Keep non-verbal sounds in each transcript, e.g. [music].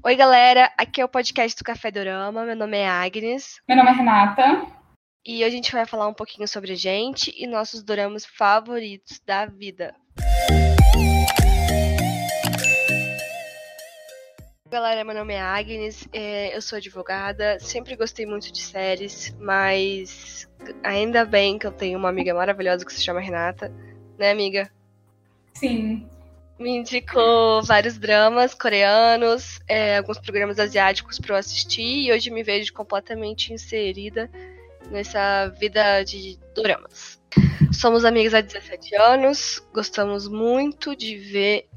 Oi, galera. Aqui é o podcast do Café Dorama. Meu nome é Agnes. Meu nome é Renata. E hoje a gente vai falar um pouquinho sobre a gente e nossos doramas favoritos da vida. Galera, meu nome é Agnes, é, eu sou advogada, sempre gostei muito de séries, mas ainda bem que eu tenho uma amiga maravilhosa que se chama Renata, né, amiga? Sim, me indicou vários dramas coreanos, é, alguns programas asiáticos para eu assistir e hoje me vejo completamente inserida nessa vida de dramas. Somos amigas há 17 anos, gostamos muito de ver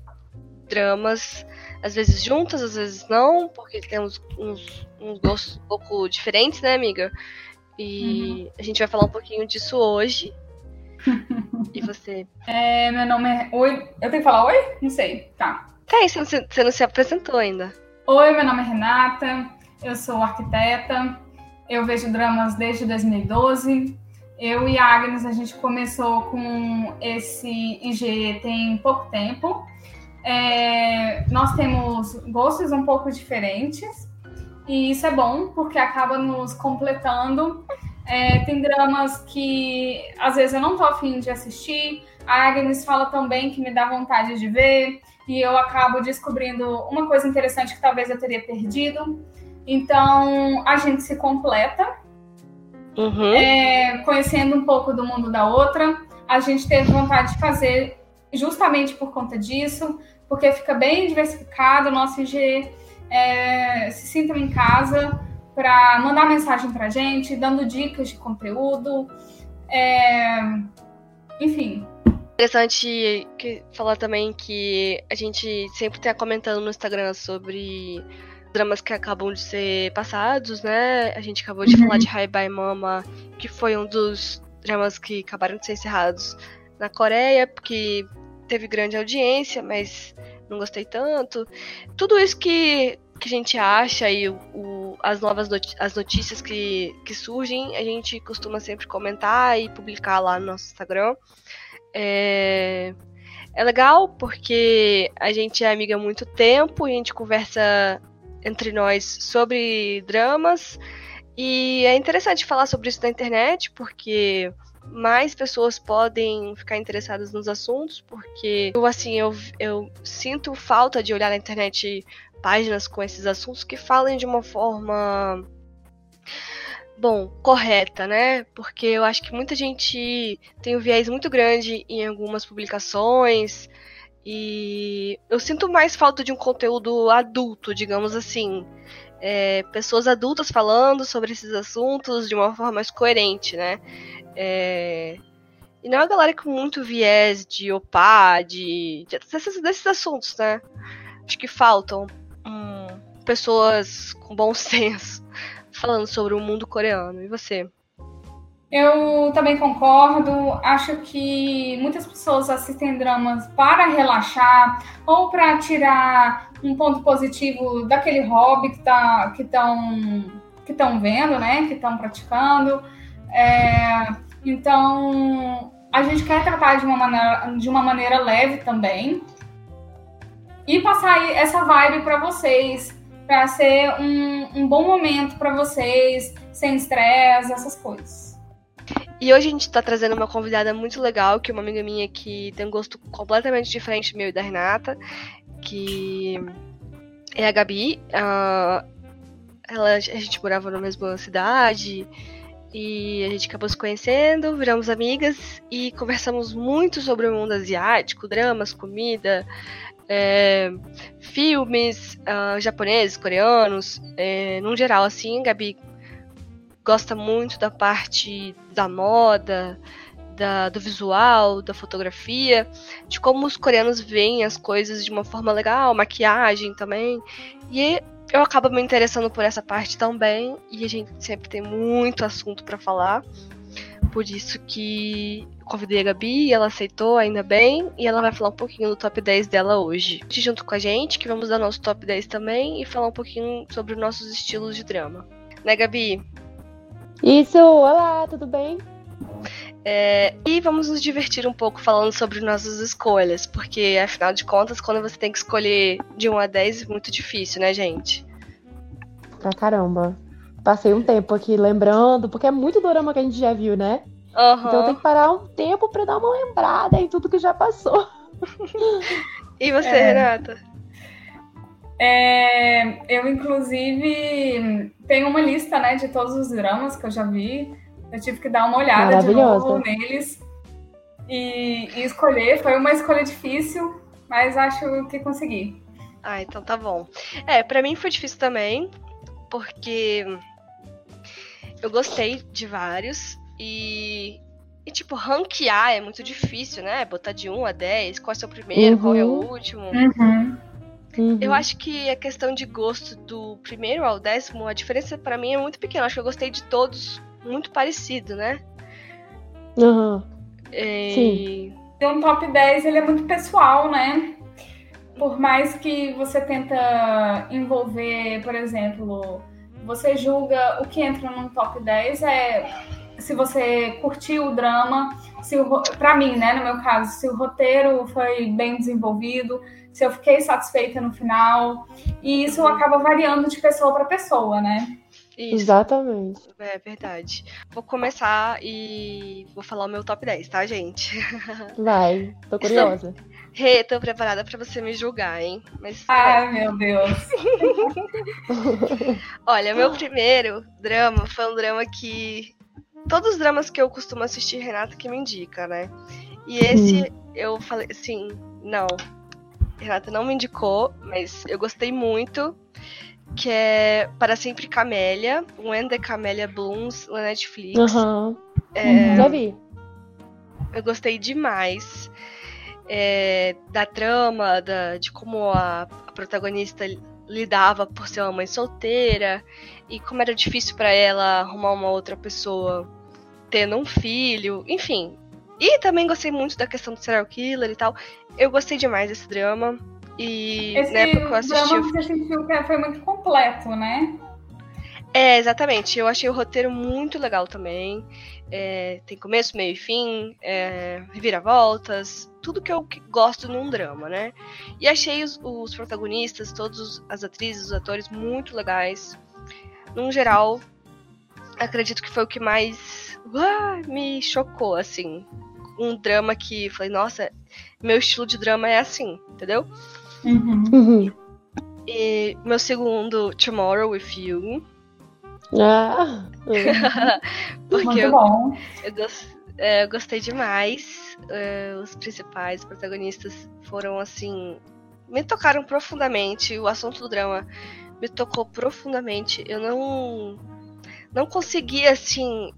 dramas, às vezes juntas, às vezes não, porque temos uns, uns gostos um pouco diferentes, né, amiga? E uhum. a gente vai falar um pouquinho disso hoje. E você? É, meu nome é. Oi. Eu tenho que falar oi? Não sei. Tá. Tem, você não, se, você não se apresentou ainda. Oi, meu nome é Renata. Eu sou arquiteta. Eu vejo dramas desde 2012. Eu e a Agnes, a gente começou com esse IG tem pouco tempo. É, nós temos gostos um pouco diferentes. E isso é bom, porque acaba nos completando é, tem dramas que às vezes eu não tô afim de assistir. A Agnes fala também que me dá vontade de ver. E eu acabo descobrindo uma coisa interessante que talvez eu teria perdido. Então a gente se completa. Uhum. É, conhecendo um pouco do mundo da outra. A gente teve vontade de fazer justamente por conta disso, porque fica bem diversificado o nosso IG. É, se sintam em casa para mandar mensagem para gente, dando dicas de conteúdo. É... Enfim. Interessante falar também que a gente sempre está comentando no Instagram sobre dramas que acabam de ser passados, né? A gente acabou de uhum. falar de High by Mama, que foi um dos dramas que acabaram de ser encerrados na Coreia, porque teve grande audiência, mas não gostei tanto. Tudo isso que que a gente acha e o, as novas as notícias que, que surgem, a gente costuma sempre comentar e publicar lá no nosso Instagram. É, é legal porque a gente é amiga há muito tempo a gente conversa entre nós sobre dramas. E é interessante falar sobre isso na internet, porque mais pessoas podem ficar interessadas nos assuntos, porque eu assim, eu, eu sinto falta de olhar na internet páginas com esses assuntos que falem de uma forma bom, correta, né? Porque eu acho que muita gente tem um viés muito grande em algumas publicações e eu sinto mais falta de um conteúdo adulto, digamos assim. É, pessoas adultas falando sobre esses assuntos de uma forma mais coerente, né? É, e não é a galera com muito viés de opá, de, de desses, desses assuntos, né? Acho que faltam pessoas com bom [laughs] senso falando sobre o mundo coreano. E você? Eu também concordo. Acho que muitas pessoas assistem dramas para relaxar ou para tirar um ponto positivo daquele hobby que tá, estão que estão vendo, né? Que estão praticando. É, então a gente quer tratar de uma maneira, de uma maneira leve também e passar essa vibe para vocês para ser um, um bom momento para vocês, sem estresse, essas coisas. E hoje a gente está trazendo uma convidada muito legal, que é uma amiga minha que tem um gosto completamente diferente meu e da Renata, que é a Gabi. Uh, ela, a gente morava na mesma cidade e a gente acabou se conhecendo, viramos amigas e conversamos muito sobre o mundo asiático, dramas, comida, é, filmes uh, japoneses, coreanos, é, num geral, assim, Gabi gosta muito da parte da moda, da, do visual, da fotografia, de como os coreanos veem as coisas de uma forma legal, maquiagem também. E eu acabo me interessando por essa parte também, e a gente sempre tem muito assunto para falar. Por isso que convidei a Gabi ela aceitou, ainda bem, e ela vai falar um pouquinho do top 10 dela hoje. Junto com a gente, que vamos dar nosso top 10 também e falar um pouquinho sobre os nossos estilos de drama. Né, Gabi? Isso, olá, tudo bem? É, e vamos nos divertir um pouco falando sobre nossas escolhas, porque afinal de contas, quando você tem que escolher de 1 a 10, é muito difícil, né, gente? Pra caramba. Passei um tempo aqui lembrando, porque é muito dorama que a gente já viu, né? Uhum. Então tem que parar um tempo pra dar uma lembrada em tudo que já passou. e você, É. Renata? É, eu, inclusive, tenho uma lista né, de todos os dramas que eu já vi. Eu tive que dar uma olhada de novo neles e, e escolher. Foi uma escolha difícil, mas acho que consegui. Ah, então tá bom. É, pra mim foi difícil também, porque eu gostei de vários e, e tipo, ranquear é muito difícil, né? Botar de 1 a 10, qual é o seu primeiro, qual é o Uhum. último. Uhum. Uhum. Eu acho que a questão de gosto do primeiro ao décimo, a diferença pra mim é muito pequena. Acho que eu gostei de todos muito parecido, né? Uhum. E... Sim. E um top 10 ele é muito pessoal, né? Por mais que você tenta envolver, por exemplo, você julga o que entra num top 10 é se você curtiu o drama, se pra mim, né, no meu caso, se o roteiro foi bem desenvolvido, se eu fiquei satisfeita no final. E isso acaba variando de pessoa para pessoa, né? Isso, Exatamente. é verdade. Vou começar e vou falar o meu top 10, tá, gente? [laughs] Vai, tô curiosa. Rê, tô preparada pra você me julgar, hein? Mas Ai, meu Deus. [laughs] [laughs] olha, meu primeiro drama foi um drama que todos os dramas que eu costumo assistir, Renata que me indica, né? E esse eu falei assim, não. Renata não me indicou, mas eu gostei muito. Que é Para Sempre Camélia, When the Camellia Blooms, na Netflix. Aham. É, Já vi. eu gostei demais é, da trama, da, de como a, a protagonista lidava por ser uma mãe solteira e como era difícil pra ela arrumar uma outra pessoa tendo um filho, enfim. E também gostei muito da questão do serial killer e tal. Eu gostei demais desse drama. E Esse na época que eu assisti. drama você sentiu que foi muito completo, né? É, exatamente. Eu achei o roteiro muito legal também. É, tem começo, meio e fim, é, reviravoltas, tudo que eu que- gosto num drama, né? E achei os, os protagonistas, todas as atrizes, os atores muito legais. Num geral, acredito que foi o que mais me chocou, assim. Um drama que falei, nossa, meu estilo de drama é assim, entendeu? Uhum. Uhum. E meu segundo, Tomorrow with You. Ah, [laughs] uhum. Porque Muito eu, bom. Eu, gos- é, eu gostei demais. É, os principais protagonistas foram assim. Me tocaram profundamente. O assunto do drama me tocou profundamente. Eu não. Não consegui, assim.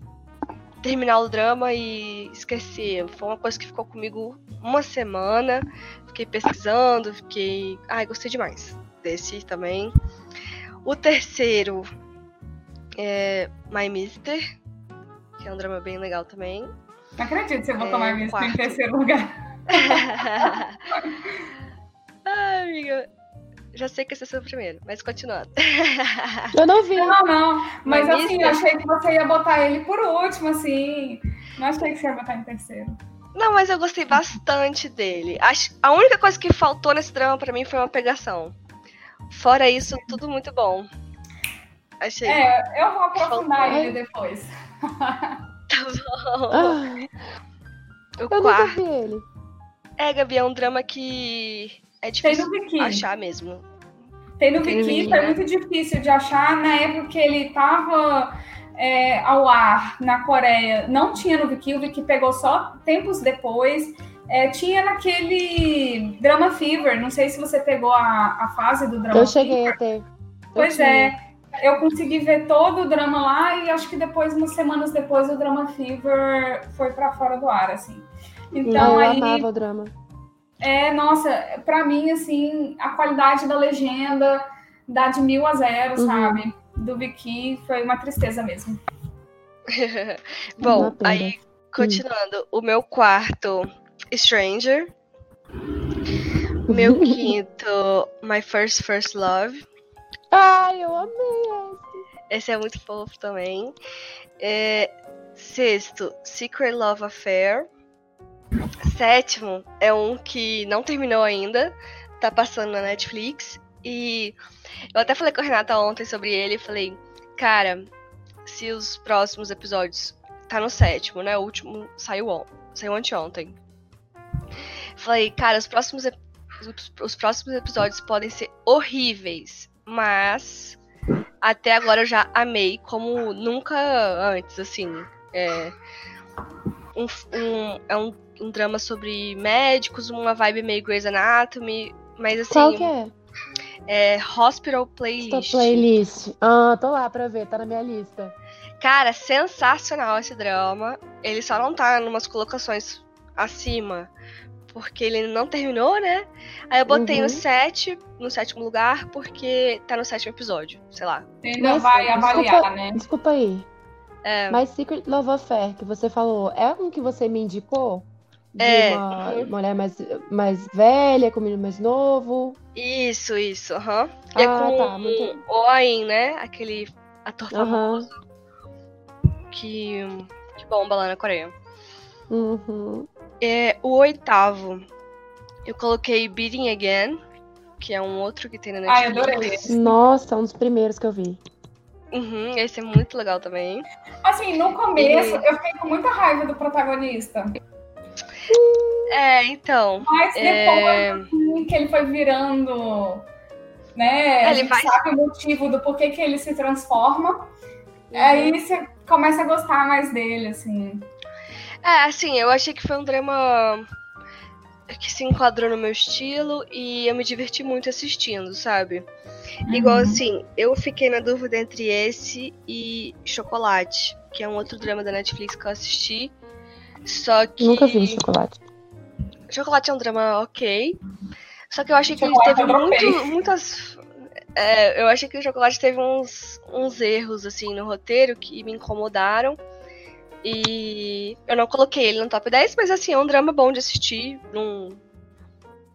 Terminar o drama e esquecer. Foi uma coisa que ficou comigo uma semana. Fiquei pesquisando, fiquei. Ai, gostei demais desse também. O terceiro é My Mister, que é um drama bem legal também. Não acredito que você botou É, isso em quarto. terceiro lugar. [laughs] [laughs] Ai, amiga. Já sei que esse é o seu primeiro, mas continuando. Eu não vi. Não, não. Mas Mas assim, isso- eu achei que você ia botar ele por último, assim. Não achei que você ia botar em terceiro. Não, mas eu gostei bastante dele. A única coisa que faltou nesse drama pra mim foi uma pegação. Fora isso, tudo muito bom. Achei. É, eu vou aprofundar Faltou. ele depois. [laughs] Tá bom. Ah, O eu nunca quarto. vi ele. É, Gabi, é um drama que é Tem difícil achar mesmo. Tem no Tem Viki, foi né? muito difícil de achar. Na época que ele tava é, ao ar na Coreia, não tinha no Viki, o Viki pegou só tempos depois. É, tinha naquele Drama Fever, não sei se você pegou a, a fase do Drama Eu Fever. cheguei até. Eu Pois tinha. é, eu consegui ver todo o drama lá e acho que depois, umas semanas depois, o Drama Fever foi pra fora do ar, assim. Então eu aí, amava o drama. É, nossa, pra mim, assim, a qualidade da legenda dá de mil a zero, Uhum. sabe? Do Viki foi uma tristeza mesmo. [laughs] Bom, aí, continuando. O meu quarto, Stranger. O meu [laughs] quinto, My First First Love. Ai, eu amei esse. Esse é muito fofo também. É, Sexto, Secret Love Affair. Sétimo é um que não terminou ainda, tá passando na Netflix. E eu até falei com a Renata ontem sobre ele. Falei, cara, se os próximos episódios. Tá no sétimo, né? O último saiu, on, saiu anteontem. Falei, cara, os próximos, os, os próximos episódios podem ser horríveis, mas até agora eu já amei como nunca antes, assim. É um, um é um, um, drama sobre médicos, uma vibe meio Grey's Anatomy, mas assim. Qual que é? É Hospital Playlist. Hospital Playlist. Ah, tô lá pra ver, tá na minha lista. Cara, sensacional esse drama. Ele só não tá numas colocações acima, porque ele não terminou, né? Aí eu botei uhum. no set, no sétimo lugar, porque tá no sétimo episódio, sei lá. Ainda Mas, vai avaliar, desculpa, né? Desculpa aí. É. Mas Secret Love Affair, que você falou, é um que você me indicou? De é. uma mulher mais, mais velha, com um menino mais novo. Isso, isso, aham. Uhum. Ah, é com tá, muito... o Oin, né? Aquele ator famoso. Uhum. Que, que bomba lá na Coreia. Uhum. É, o oitavo, eu coloquei Beating Again, que é um outro que tem na Netflix. Ah, adorei esse. Nossa, um dos primeiros que eu vi. Uhum, esse é muito legal também. Assim, no começo e... eu fiquei com muita raiva do protagonista. É, então. Mas depois é... que ele foi virando. Né? Ele vai... sabe o motivo do porquê que ele se transforma. Uhum. Aí você começa a gostar mais dele, assim. É, assim, eu achei que foi um drama que se enquadrou no meu estilo e eu me diverti muito assistindo, sabe? Uhum. Igual assim, eu fiquei na dúvida entre esse e Chocolate, que é um outro drama da Netflix que eu assisti. Só que. Nunca vi Chocolate. Chocolate é um drama ok. Só que eu achei que ele teve muito, [laughs] muitas. É, eu achei que o Chocolate teve uns, uns erros, assim, no roteiro que me incomodaram. E eu não coloquei ele no top 10, mas assim, é um drama bom de assistir. Não,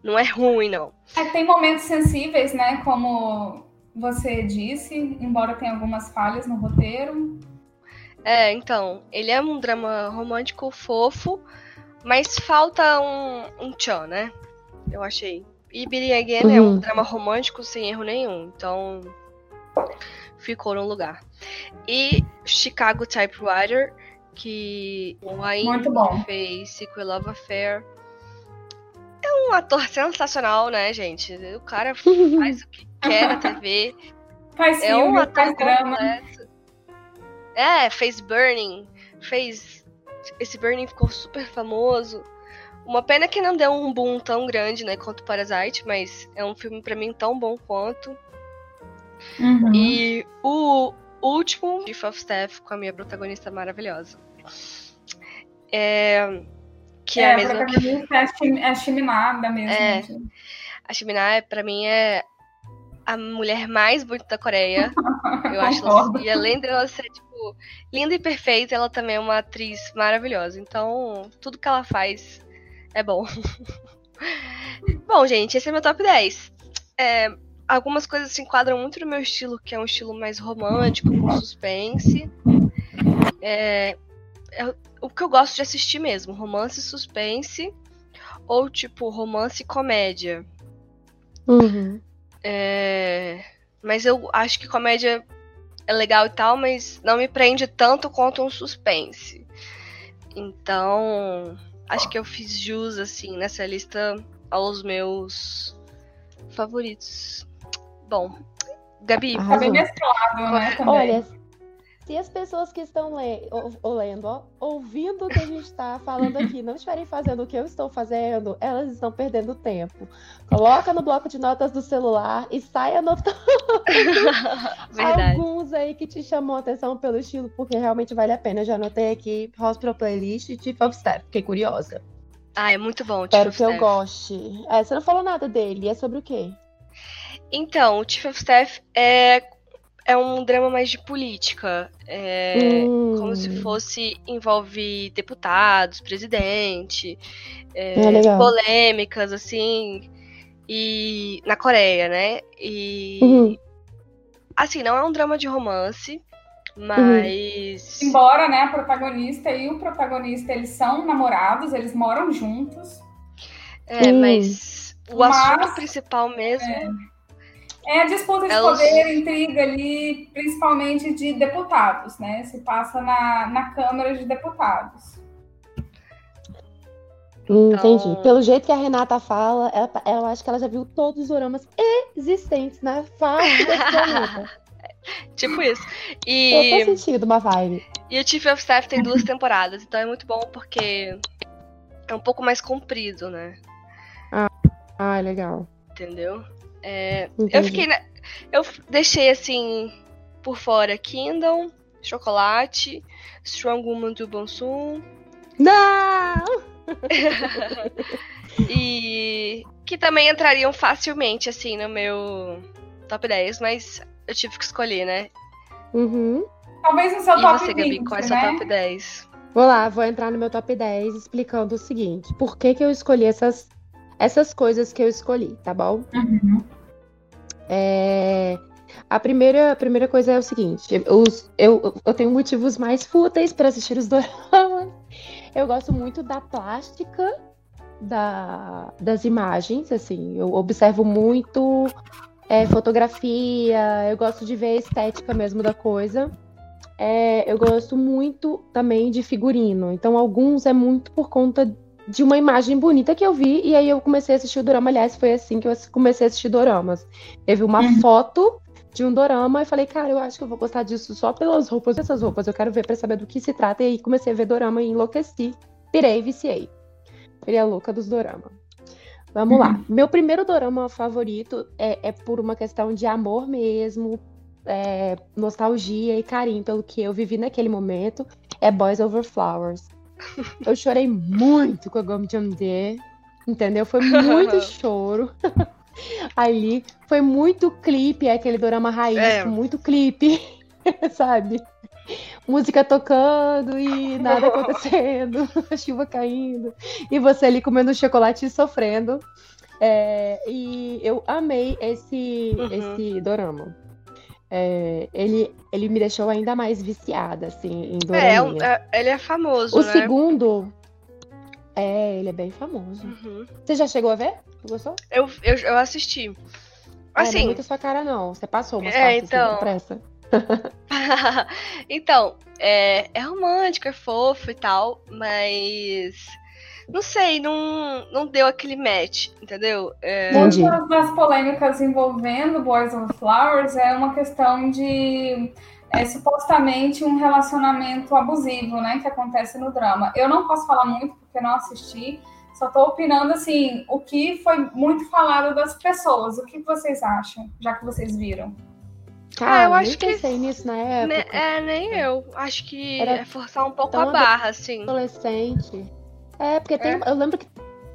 não é ruim, não. É, tem momentos sensíveis, né? Como você disse, embora tenha algumas falhas no roteiro. É, então, ele é um drama romântico fofo, mas falta um, um tchan, né? Eu achei. E Billy Again uhum. é um uhum. drama romântico sem erro nenhum, então ficou no lugar. E Chicago Typewriter que o fez Sequel Love Affair. É um ator sensacional, né, gente? O cara [laughs] faz o que quer na TV. Faz é um ator faz drama. É, fez Burning, fez esse Burning ficou super famoso. Uma pena que não deu um boom tão grande, né, quanto Parasite, mas é um filme para mim tão bom quanto. Uhum. E o último, Chief of Staff, com a minha protagonista maravilhosa. É, que é, é a mesma que... é a Shiminá mesmo. É, a Shiminá, pra mim, é a mulher mais bonita da Coreia. [laughs] Eu acho ela, E além dela ser, tipo, linda e perfeita, ela também é uma atriz maravilhosa. Então, tudo que ela faz é bom. [laughs] bom, gente, esse é meu top 10. É, algumas coisas se enquadram muito no meu estilo, que é um estilo mais romântico, com suspense. É, é o que eu gosto de assistir mesmo, romance e suspense, ou tipo, romance e comédia. Uhum. É, mas eu acho que comédia é legal e tal, mas não me prende tanto quanto um suspense. Então, acho que eu fiz jus, assim, nessa lista aos meus favoritos. Bom, Gabi, tá bem mesclado, né? Também. Olha, se as pessoas que estão le ou, lendo, ó, ouvindo o que a gente está falando aqui, não estiverem fazendo o que eu estou fazendo, elas estão perdendo tempo. Coloca no bloco de notas do celular e sai anotando [laughs] alguns aí que te chamou a atenção pelo estilo, porque realmente vale a pena. Eu já anotei aqui Hospital Playlist e Chief of Staff, fiquei curiosa. Ah, é muito bom. Espero que eu goste. É, você não falou nada dele, é sobre o quê? Então, o Chief of Staff é, é um drama mais de política. É hum. como se fosse envolve deputados, presidente, é, é polêmicas, assim. E na Coreia, né? E. Uhum. Assim, não é um drama de romance, Mas. Uhum. Embora, né, a protagonista e o protagonista eles são namorados, eles moram juntos. É, uhum. mas o mas, assunto principal mesmo. É, a disputa de é poder, intriga ali, principalmente de deputados, né? Se passa na, na Câmara de Deputados. Então... Entendi. Pelo jeito que a Renata fala, ela, eu acho que ela já viu todos os oramas existentes na desse planeta. [laughs] tipo isso. E... Eu tô sentindo uma vibe. E o Chief of Staff tem duas temporadas, então é muito bom porque é um pouco mais comprido, né? Ah, ah legal. Entendeu? É, eu fiquei. Na, eu deixei assim por fora Kingdom, Chocolate, Strong Woman do Bonsum. Não! [laughs] e que também entrariam facilmente assim no meu top 10, mas eu tive que escolher, né? Uhum. Talvez no seu e top você, 20, Gabi, qual é seu né? top 10? Vou lá, vou entrar no meu top 10 explicando o seguinte: por que, que eu escolhi essas, essas coisas que eu escolhi, tá bom? Uhum. É, a primeira, a primeira coisa é o seguinte: eu, eu, eu tenho motivos mais fúteis para assistir os doramas. Eu gosto muito da plástica da, das imagens, assim. Eu observo muito é, fotografia, eu gosto de ver a estética mesmo da coisa. É, eu gosto muito também de figurino. Então, alguns é muito por conta de uma imagem bonita que eu vi, e aí eu comecei a assistir o dorama. Aliás, foi assim que eu comecei a assistir doramas. Teve uma uhum. foto de um dorama e falei, cara, eu acho que eu vou gostar disso só pelas roupas. Essas roupas eu quero ver para saber do que se trata. E aí comecei a ver dorama e enlouqueci. Pirei e viciei. Virei a louca dos dorama. Vamos uhum. lá. Meu primeiro dorama favorito é, é, por uma questão de amor mesmo, é, nostalgia e carinho pelo que eu vivi naquele momento. É Boys Over Flowers. Eu chorei muito com a Gomi Jamde, entendeu? Foi muito choro. [laughs] Ali foi muito clipe, é aquele dorama raiz, é. muito clipe, [laughs] sabe? Música tocando e nada [laughs] acontecendo, a chuva caindo, e você ali comendo chocolate e sofrendo. É, e eu amei esse, uhum. esse dorama. É, ele, ele me deixou ainda mais viciada, assim, em Doraminha. É, é, ele é famoso, O né? segundo... É, ele é bem famoso. Uhum. Você já chegou a ver? Gostou? Eu, eu, eu assisti. Assim... É, não é muito sua cara, não. Você passou umas é, partes então... pressa. [laughs] então, é, é romântico, é fofo e tal, mas não sei, não, não deu aquele match, entendeu? É... Muitas das polêmicas envolvendo Boys on Flowers é uma questão de é, supostamente um relacionamento abusivo, né, que acontece no drama. Eu não posso falar muito porque não assisti, só tô opinando assim, o que foi muito falado das pessoas. O que vocês acham, já que vocês viram? Cara, ah, eu acho que pensei nisso na época. é, nem eu. Acho que Era é forçar um pouco a barra, assim. Adolescente. É, porque tem, é. eu lembro que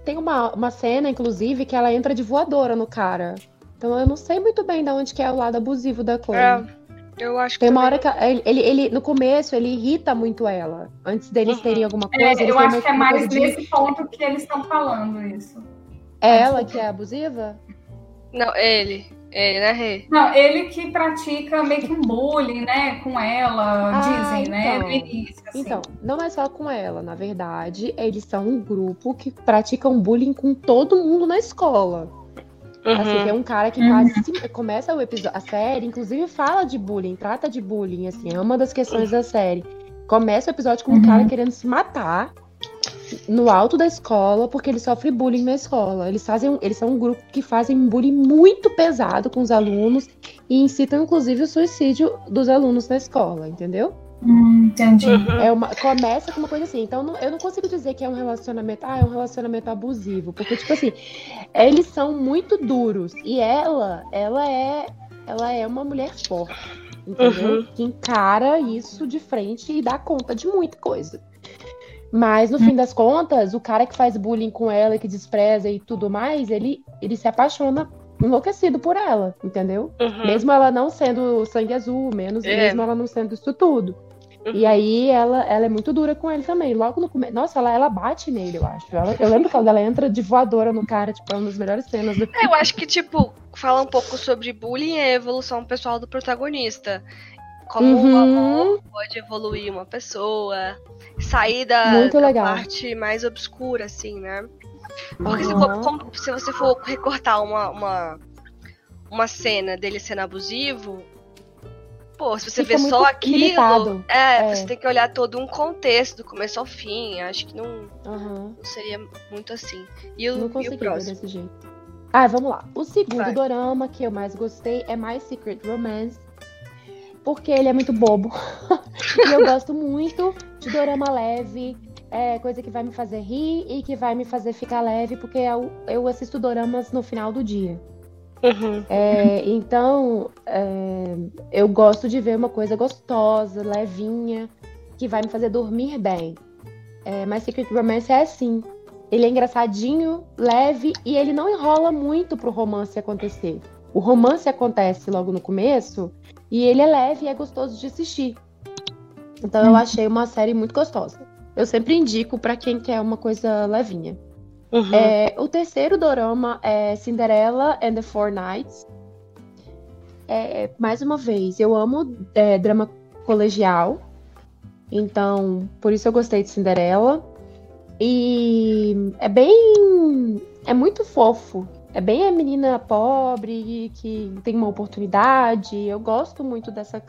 tem uma, uma cena, inclusive, que ela entra de voadora no cara. Então eu não sei muito bem de onde que é o lado abusivo da coisa. É. Eu acho que. Tem uma hora que ele, ele, ele, no começo, ele irrita muito ela. Antes deles uhum. terem alguma é, coisa. É, eu acho que é mais nesse de... ponto que eles estão falando isso. É ela que é abusiva? Não, ele. Ele, né, Rê? Não, ele que pratica meio que um bullying, né, com ela, ah, dizem, né, então. no início. Assim. Então, não é só com ela, na verdade, eles são um grupo que praticam bullying com todo mundo na escola. Assim, uhum. Assim, tem um cara que quase uhum. começa o episódio, a série, inclusive fala de bullying, trata de bullying, assim, é uma das questões da série. Começa o episódio com um cara uhum. querendo se matar no alto da escola porque ele sofre bullying na escola. Eles fazem, eles são um grupo que fazem bullying muito pesado com os alunos e incitam inclusive o suicídio dos alunos na escola, entendeu? Hum, entendi. Uhum. É uma, começa com uma coisa assim. Então, não, eu não consigo dizer que é um relacionamento. Ah, é um relacionamento abusivo. Porque, tipo assim, eles são muito duros. E ela, ela é. Ela é uma mulher forte. Entendeu? Uhum. Que encara isso de frente e dá conta de muita coisa. Mas no hum. fim das contas, o cara que faz bullying com ela, que despreza e tudo mais, ele, ele se apaixona enlouquecido por ela, entendeu? Uhum. Mesmo ela não sendo sangue azul, menos é. mesmo ela não sendo isso tudo. Uhum. E aí ela, ela é muito dura com ele também. Logo no começo. Nossa, ela, ela bate nele, eu acho. Ela, eu lembro quando ela entra de voadora no cara, tipo, é uma das melhores cenas do filme. Eu acho que, tipo, fala um pouco sobre bullying e a evolução pessoal do protagonista. Como uhum. o amor pode evoluir uma pessoa, sair da, da parte mais obscura, assim, né? Porque uhum. se, for, se, você for recortar uma, uma, uma cena dele sendo abusivo, pô, se você Fica vê só aquilo, é, é, você tem que olhar todo um contexto, do começo ao fim. Acho que não, uhum. não seria muito assim. E o, não consegui e o próximo? desse jeito. Ah, vamos lá. O segundo Vai. dorama que eu mais gostei é My Secret Romance. Porque ele é muito bobo. [laughs] e eu gosto muito de dorama leve, é coisa que vai me fazer rir e que vai me fazer ficar leve, porque eu, eu assisto doramas no final do dia. Uhum. É, então, é, eu gosto de ver uma coisa gostosa, levinha, que vai me fazer dormir bem. É, mas Secret Romance é assim. Ele é engraçadinho, leve e ele não enrola muito pro romance acontecer. O romance acontece logo no começo e ele é leve e é gostoso de assistir. Então eu uhum. achei uma série muito gostosa. Eu sempre indico para quem quer uma coisa levinha. Uhum. É, o terceiro dorama é Cinderella and the Four Knights. É, mais uma vez, eu amo é, drama colegial. Então, por isso eu gostei de Cinderela. E é bem. É muito fofo. É bem a menina pobre que tem uma oportunidade. Eu gosto muito dessa,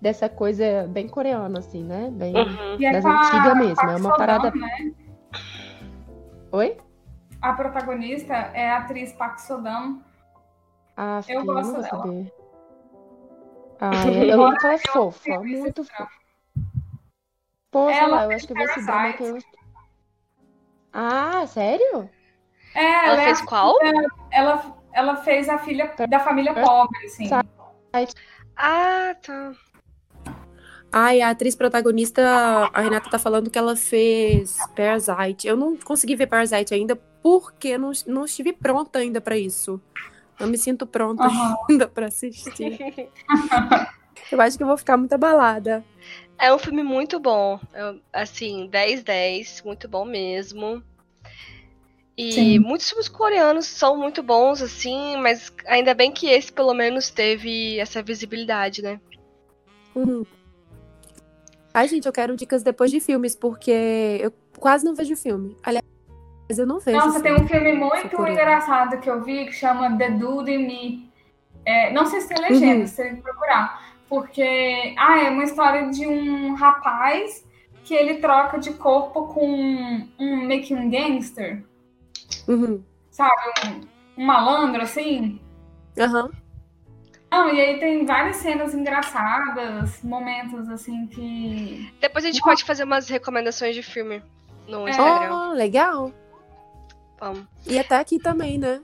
dessa coisa bem coreana, assim, né? Bem uhum. das é antigas mesmo. É uma parada. Né? Oi? A protagonista é a atriz Park Sodam. Ah, eu gosto dela. Saber. Ah, eu, eu que ela é fofa, muito fofa. Poxa, ela eu acho que eu vi esse drama que eu... Ah, sério? É, ela, ela fez é qual? Ela, ela fez a filha da família pobre, assim. Ah, tá. Ai, a atriz protagonista, a Renata tá falando que ela fez Parasite. Eu não consegui ver Parasite ainda porque não, não estive pronta ainda para isso. Não me sinto pronta uhum. [laughs] ainda para assistir. [laughs] eu acho que eu vou ficar muito abalada. É um filme muito bom. Eu, assim, 10-10, muito bom mesmo. E Sim. muitos filmes coreanos são muito bons, assim, mas ainda bem que esse pelo menos teve essa visibilidade, né? Uhum. Ai, gente, eu quero dicas depois de filmes, porque eu quase não vejo filme. Aliás, eu não vejo. Nossa, tem um filme muito engraçado que eu vi que chama The Dude in Me. É, não sei se tem legenda, uhum. se você procurar. Porque ah, é uma história de um rapaz que ele troca de corpo com um meio que um gangster. Uhum. Sabe? Um, um, malandro, assim. Aham. Uhum. Não, e aí tem várias cenas engraçadas, momentos assim que. Depois a gente pode fazer umas recomendações de filme no é. Instagram. Oh, legal. Vamos. E até aqui também, né?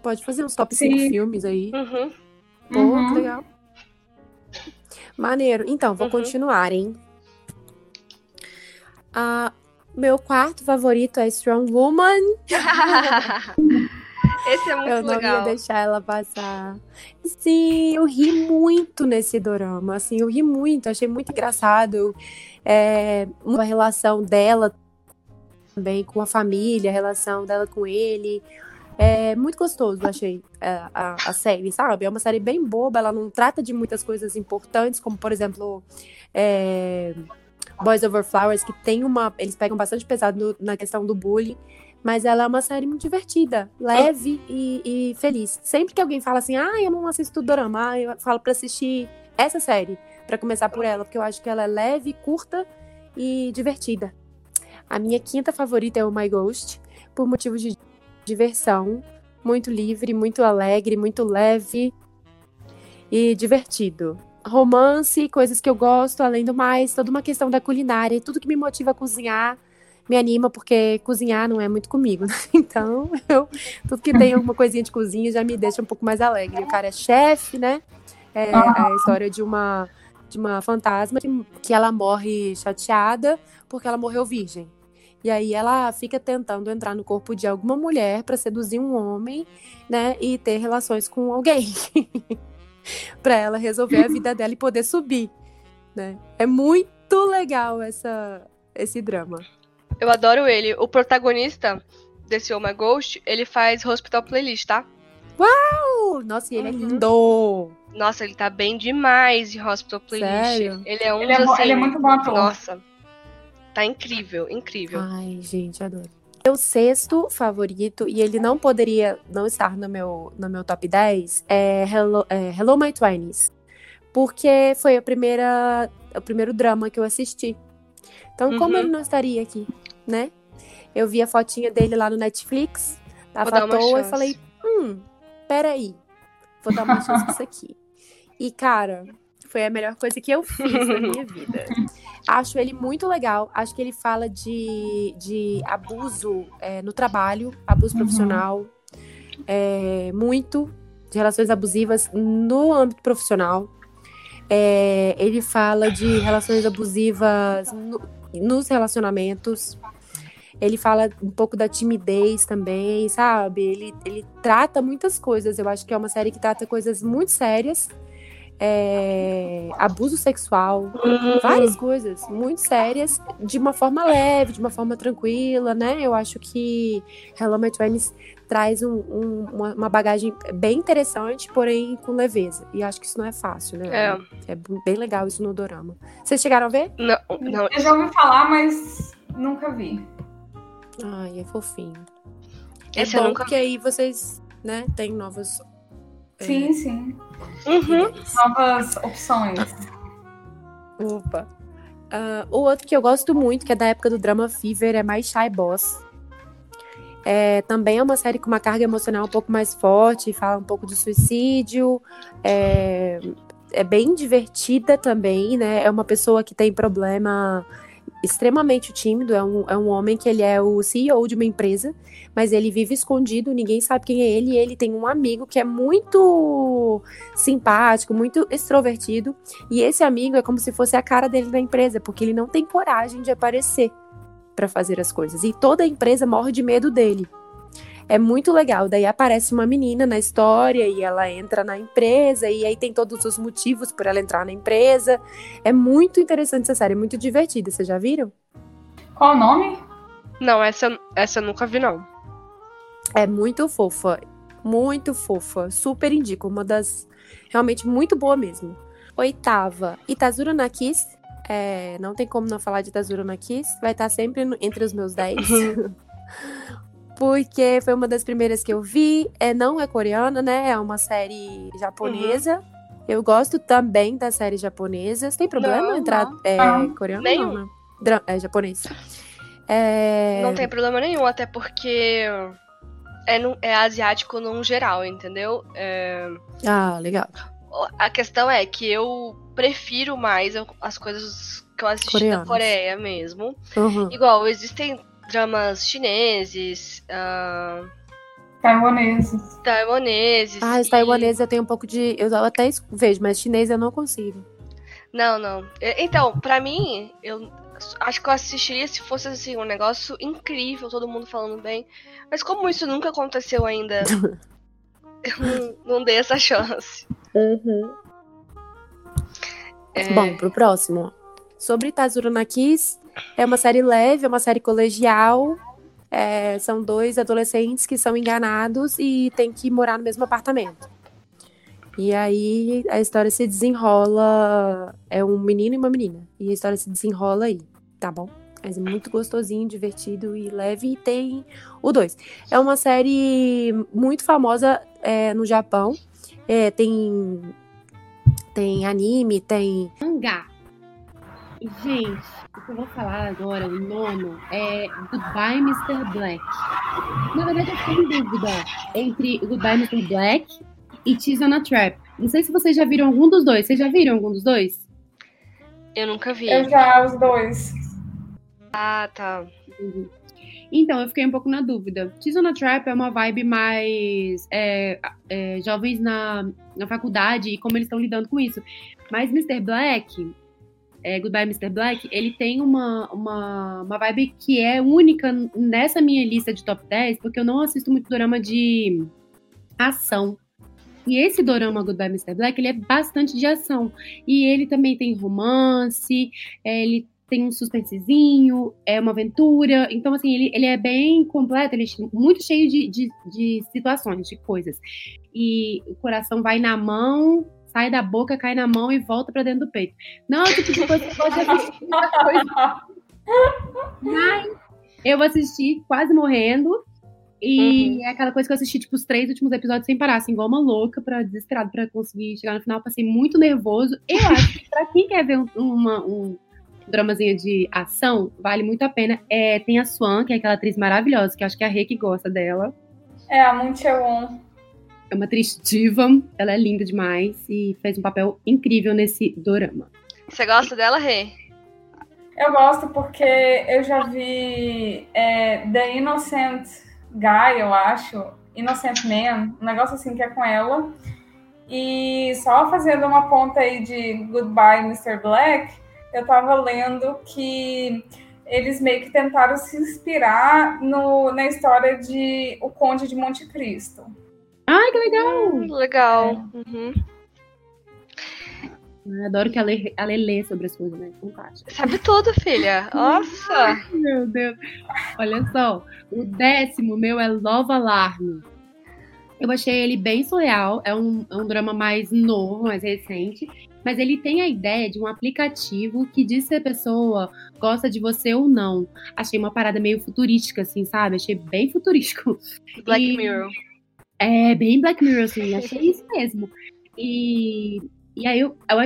Pode fazer uns top 5 filmes aí. Uhum. Pô, uhum. legal. Maneiro. Então, vou uhum. continuar, hein? Uh, meu quarto favorito é Strong Woman. [laughs] Esse é muito legal. Eu não legal. ia deixar ela passar. Sim, eu ri muito nesse dorama. Assim, eu ri muito, achei muito engraçado. É, uma relação dela também com a família, a relação dela com ele. É muito gostoso, achei, a, a, a, série, sabe? É uma série bem boba, ela não trata de muitas coisas importantes, como, por exemplo, é, Boys Over Flowers, que tem uma. Eles pegam bastante pesado no, na questão do bullying, mas ela é uma série muito divertida, leve e, e, feliz. Sempre que alguém fala assim, ah, eu não assisto Dorama, eu falo para assistir essa série, para começar por ela, porque eu acho que ela é leve, curta e divertida. A minha quinta favorita é o My Ghost, por motivos de diversão, muito livre, muito alegre, muito leve e divertido. Romance, coisas que eu gosto, além do mais, toda uma questão da culinária, tudo que me motiva a cozinhar me anima, porque cozinhar não é muito comigo. Né? [laughs] Então, eu, tudo que tem alguma coisinha de cozinha já me deixa um pouco mais alegre. O cara é chefe, né? É, é a história de uma, de uma fantasma que, que ela morre chateada porque ela morreu virgem. E aí ela fica tentando entrar no corpo de alguma mulher para seduzir um homem, né, e ter relações com alguém. [laughs] [laughs] para ela resolver a vida dela e poder subir, né? É muito legal essa esse drama. Eu adoro ele. O protagonista desse Oh My Ghost, ele faz Hospital Playlist, tá? Uau! Nossa, e ele é Uhum. lindo! Nossa, ele tá bem demais em Hospital Playlist. Sério? Ele é um Ele é, assim, ele é muito bom ator. Nossa. Tá incrível, incrível. Ai, gente, adoro. Meu sexto favorito, e ele não poderia não estar no meu, no meu top 10, é Hello, é Hello My Twenties. Porque foi a primeira, o primeiro drama que eu assisti. Então, como Uhum. ele não estaria aqui, né? Eu vi a fotinha dele lá no Netflix, tava à toa e falei, hum, peraí, vou dar uma [laughs] chance nisso aqui. E, cara, foi a melhor coisa que eu fiz na minha vida. [laughs] Acho ele muito legal. Acho que ele fala de, de abuso é, no trabalho, abuso Uhum. profissional, é, muito de relações abusivas no âmbito profissional. É, ele fala de relações abusivas no- nos relacionamentos. Ele fala um pouco da timidez também, sabe? Ele, ele trata muitas coisas. Eu acho que é uma série que trata coisas muito sérias. É, abuso sexual, várias coisas muito sérias, de uma forma leve, de uma forma tranquila, né? Eu acho que Hello My Twenties traz um- um- uma, uma bagagem bem interessante, porém com leveza. E acho que isso não é fácil, né? É. É bem legal isso no dorama. Vocês chegaram a ver? Não, não, Eu já ouvi falar, mas nunca vi. Ai, é fofinho. Esse é eu bom nunca- porque aí vocês, né, têm novas Sim, sim. Uhum. Novas opções. Opa. Ah, o outro que eu gosto muito, que é da época do Drama Fever, é My Shy Boss. É, também é uma série com uma carga emocional um pouco mais forte, fala um pouco de suicídio. É, é bem divertida também, né? É uma pessoa que tem problema extremamente tímido, é um, é um homem que ele é o CEO de uma empresa, mas ele vive escondido, ninguém sabe quem é ele, e ele tem um amigo que é muito simpático, muito extrovertido, e esse amigo é como se fosse a cara dele na empresa, porque ele não tem coragem de aparecer para fazer as coisas. E toda a empresa morre de medo dele. É muito legal. Daí aparece uma menina na história e ela entra na empresa e aí tem todos os motivos por ela entrar na empresa. É muito interessante essa série, é muito divertida. Vocês já viram? Qual o nome? Não, essa, essa eu nunca vi, não. É muito fofa, muito fofa. Super indico, uma das realmente muito boa mesmo. Oitava, Itazura na Kiss. É, não tem como não falar de Itazura na Kiss. Vai estar sempre no- entre os meus 10. [laughs] Porque foi uma das primeiras que eu vi. É, não é coreana, né? É uma série japonesa. Eu gosto também das séries japonesas. Tem problema Não, entrar não. é, coreano? Nenhum. Não, né? Dra- é japonês. É, Não tem problema nenhum, até porque é, no- é asiático num geral, entendeu? É, Ah, legal. a questão é que eu prefiro mais as coisas que eu assisti Coreanas. da Coreia mesmo. Uhum. Igual, existem dramas chineses, ah, Taiwaneses. taiwaneses. Ah, os e- taiwaneses eu tenho um pouco de. Eu até vejo, mas chinês eu não consigo. Não, não. E- Então, pra mim, eu acho que eu assistiria se fosse assim, um negócio incrível, todo mundo falando bem. Mas como isso nunca aconteceu ainda, [laughs] eu não, não dei essa chance. É, Bom, pro próximo. Sobre Tazuro na Kiss, é uma série leve, é uma série colegial. É, são dois adolescentes que são enganados e têm que morar no mesmo apartamento. E aí a história se desenrola. É um menino e uma menina. E a história se desenrola aí, tá bom? Mas é muito gostosinho, divertido e leve. E tem o dois. É uma série muito famosa é, no Japão. É, tem, tem anime, tem mangá. Gente, o que eu vou falar agora, o nono, é Goodbye Mr. Black. Na verdade, eu fiquei em dúvida entre o Goodbye Mr. Black e Tease on a Trap. Não sei se vocês já viram algum dos dois. Vocês já viram algum dos dois? Eu nunca vi. Eu já, os dois. Ah, tá. Então, eu fiquei um pouco na dúvida. Tease on a Trap é uma vibe mais é, é, jovens na, na faculdade e como eles estão lidando com isso. Mas Mr. Black, é, Goodbye Mr. Black, ele tem uma, uma, uma vibe que é única nessa minha lista de top 10, porque eu não assisto muito drama de ação. E esse dorama Goodbye Mr. Black, ele é bastante de ação. E ele também tem romance, é, ele tem um suspensezinho, é uma aventura. Então, assim, ele, ele é bem completo, ele é muito cheio de, de, de situações, de coisas. E o coração vai na mão, sai da boca, cai na mão e volta para dentro do peito. Não tipo de coisa que pode assistir coisa. Mas eu assisti quase morrendo. E uhum. é aquela coisa que eu assisti, tipo, os três últimos episódios sem parar, assim, igual uma louca, pra, desesperado pra conseguir chegar no final. Passei muito nervoso. Eu acho que pra quem quer ver um, uma, um dramazinho de ação, vale muito a pena. É, tem a Swan, que é aquela atriz maravilhosa, que acho que é a Rê que gosta dela. É, a Moon Chewon. É uma atriz diva, ela é linda demais e fez um papel incrível nesse dorama. Você gosta dela, Rê? Eu gosto porque eu já vi é, The Innocent Guy, eu acho, Innocent Man, um negócio assim que é com ela. E só fazendo uma ponta aí de Goodbye, Mr. Black, eu tava lendo que eles meio que tentaram se inspirar no, na história de O Conde de Monte Cristo. Ai, que legal! Hum, legal. É. Uhum. Eu adoro que a Lê, a Lê lê sobre as coisas, né? Fantástico. Sabe tudo, filha. [laughs] Nossa! Ai, meu Deus. Olha só, o décimo meu é Love Alarm. Eu achei ele bem surreal. É um, é um drama mais novo, mais recente mas ele tem a ideia de um aplicativo que diz se a pessoa gosta de você ou não. Achei uma parada meio futurística, assim, sabe? Achei bem futurístico. Black e, Mirror. É, bem Black Mirror, assim, achei isso mesmo. E, e aí eu, eu,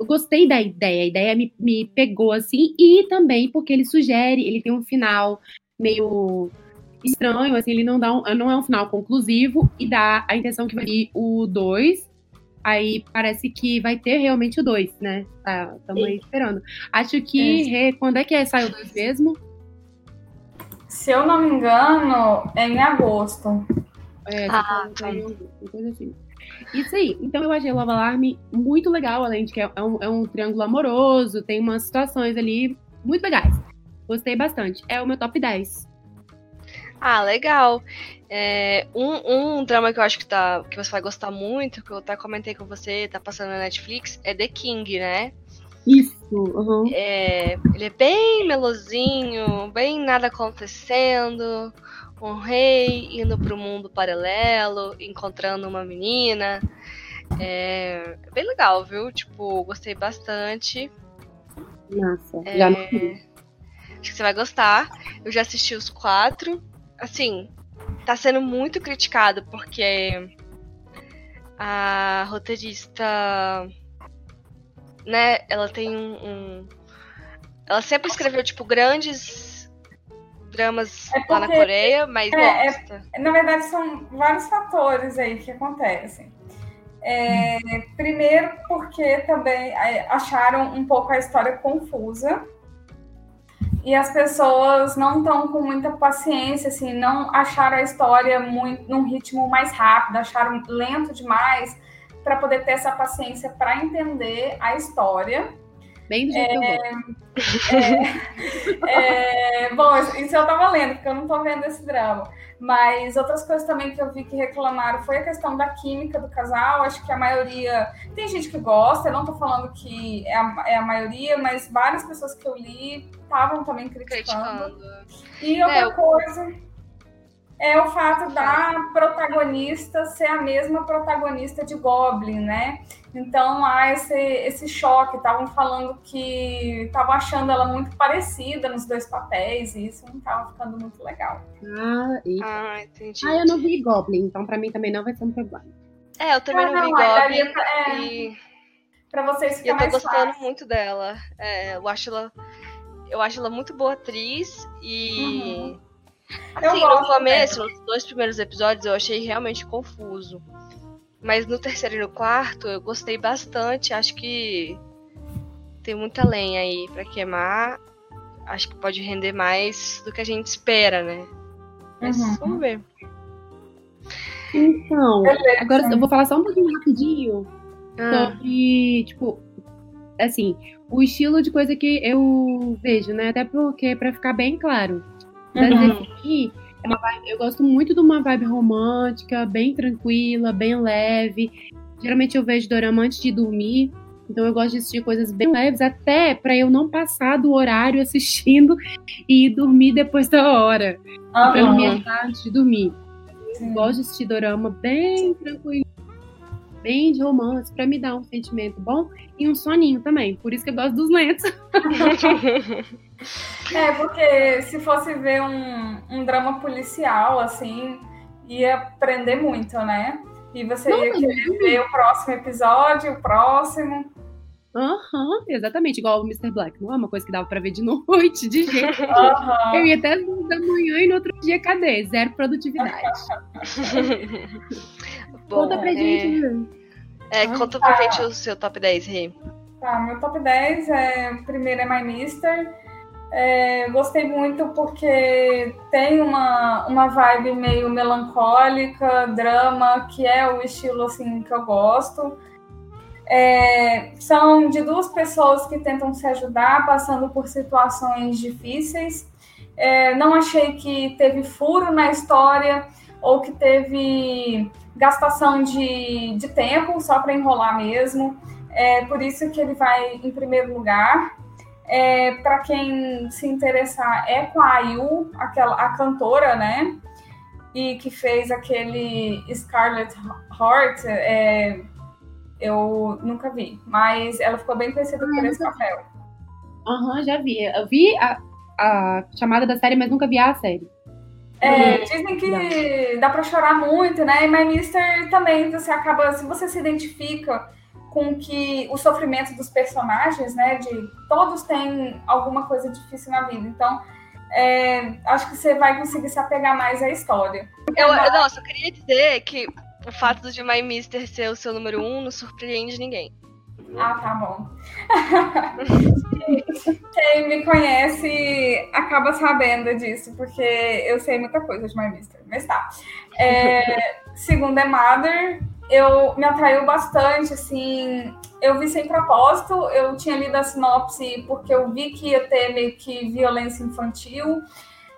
eu, gostei da ideia, a ideia me, me pegou, assim, e também porque ele sugere, ele tem um final meio estranho, assim, ele não dá um, não é um final conclusivo e dá a intenção que vai vir o 2 Aí parece que vai ter realmente o 2, né? Estamos tá, aí esperando. Acho que. É. Quando é que é, sai o 2 mesmo? Se eu não me engano, é em agosto. É, ah, tá. coisa assim. Isso aí. Então eu achei o Love Alarm muito legal, além de que é um, é um triângulo amoroso, tem umas situações ali muito legais. Gostei bastante. É o meu top 10. Ah, legal. É, um, um drama que eu acho que, tá, que você vai gostar muito, que eu até comentei com você, tá passando na Netflix, é The King, né? Isso, uhum. é, ele é bem melosinho, bem nada acontecendo, um rei indo pro mundo paralelo, encontrando uma menina. É bem legal, viu? Tipo, gostei bastante. Nossa, é, já não vi. Acho que você vai gostar. Eu já assisti os quatro. Assim, tá sendo muito criticado porque a roteirista, né, ela tem um, um ela sempre escreveu tipo grandes dramas é lá na Coreia, mas é. É, na verdade são vários fatores aí que acontecem. É, primeiro porque também é, acharam um pouco a história confusa e as pessoas não estão com muita paciência, assim, não acharam a história muito num ritmo mais rápido, acharam lento demais para poder ter essa paciência para entender a história. Bem do jeito é, que eu vou. É, é, bom, isso eu tava lendo, porque eu não tô vendo esse drama. Mas outras coisas também que eu vi que reclamaram foi a questão da química do casal. Acho que a maioria. Tem gente que gosta, eu não tô falando que é a, é a maioria, mas várias pessoas que eu li estavam também criticando. criticando. E outra é, coisa é o fato da protagonista ser a mesma protagonista de Goblin, né? Então há esse, esse choque. Estavam falando que estavam achando ela muito parecida nos dois papéis e isso não estava ficando muito legal. Ah, e... ah, entendi. Ah, eu não vi Goblin, então para mim também não vai ser um problema. É, eu também ah, não, vi Goblin. Pra, é, e... pra vocês ficar eu tô gostando fácil. muito dela. É, eu acho ela. Eu acho ela muito boa atriz e. Uhum. Assim, no começo, nos dois primeiros episódios, eu achei realmente confuso. Mas no terceiro e no quarto, eu gostei bastante. Acho que tem muita lenha aí para queimar. Acho que pode render mais do que a gente espera, né? Mas uhum. vamos ver. Então, agora eu vou falar só um pouquinho rapidinho ah. sobre, tipo, assim, o estilo de coisa que eu vejo, né? Até porque, para ficar bem claro, uhum. é uma vibe, eu gosto muito de uma vibe romântica, bem tranquila, bem leve. Geralmente eu vejo dorama antes de dormir. Então eu gosto de assistir coisas bem leves, até para eu não passar do horário [laughs] assistindo e dormir depois da hora. Uhum. Pra não me antes de dormir. Eu gosto de assistir dorama bem tranquilo, bem de romance, para me dar um sentimento bom e um soninho também. Por isso que eu gosto dos lentos. [laughs] é, porque se fosse ver um, um drama policial, assim, ia aprender muito, né? E você não, ia querer ver o próximo episódio, o próximo. Aham, uhum, exatamente, igual o Mr. Black. Não é uma coisa que dava pra ver de [laughs] noite, de jeito uhum. Eu ia até da manhã e no outro dia, cadê? Zero produtividade. [laughs] Bom, conta pra gente, é, é conta pra gente o seu top 10, Rê. Tá, meu top 10 é. Primeiro é My Mister. É, gostei muito porque tem uma, uma vibe meio melancólica, drama, que é o estilo assim que eu gosto. É, são de duas pessoas que tentam se ajudar, passando por situações difíceis. É, não achei que teve furo na história ou que teve gastação de, de tempo só para enrolar mesmo. É por isso que ele vai em primeiro lugar. É, para quem se interessar, é com a Ayu, aquela, a cantora, né? E que fez aquele Scarlet Heart. É, eu nunca vi, mas ela ficou bem conhecida por esse papel. Aham, uhum, já vi. Eu vi a, a chamada da série, mas nunca vi a série. É, dizem que dá para chorar muito, né? E My Mister também você acaba, se você se identifica com que o sofrimento dos personagens, né? De todos têm alguma coisa difícil na vida, então é, acho que você vai conseguir se apegar mais à história. Eu, eu não, só queria dizer que o fato de My Mister ser o seu número um não surpreende ninguém. Ah, tá bom. [laughs] Quem me conhece acaba sabendo disso, porque eu sei muita coisa de My Mister, mas tá. É, [laughs] segundo é Mother, eu me atraiu bastante, assim, eu vi sem propósito, eu tinha lido a sinopse porque eu vi que ia ter meio que violência infantil,